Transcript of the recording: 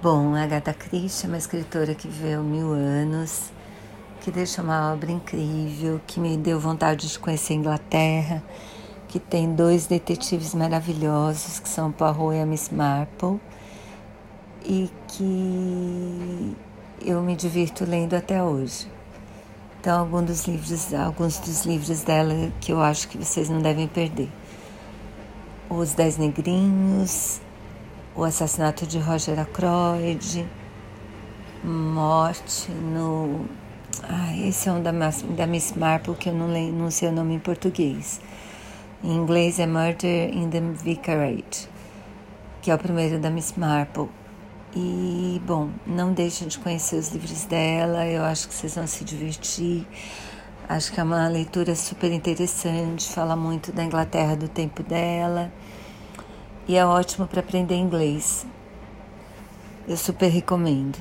Bom, Agatha Christie é uma escritora que viveu mil anos, que deixou uma obra incrível, que me deu vontade de conhecer a Inglaterra, que tem dois detetives maravilhosos, que são Poirot e a Miss Marple, e que eu me divirto lendo até hoje. Então, alguns dos livros, alguns dos livros dela que eu acho que vocês não devem perder. Os Dez Negrinhos, o assassinato de Roger Ackroyd, morte no. Ah, esse é um da, da Miss Marple que eu não, leio, não sei o nome em português. Em inglês é Murder in the Vicarage, que é o primeiro da Miss Marple. E, bom, não deixem de conhecer os livros dela, eu acho que vocês vão se divertir. Acho que é uma leitura super interessante, fala muito da Inglaterra do tempo dela e é ótimo para aprender inglês. Eu super recomendo.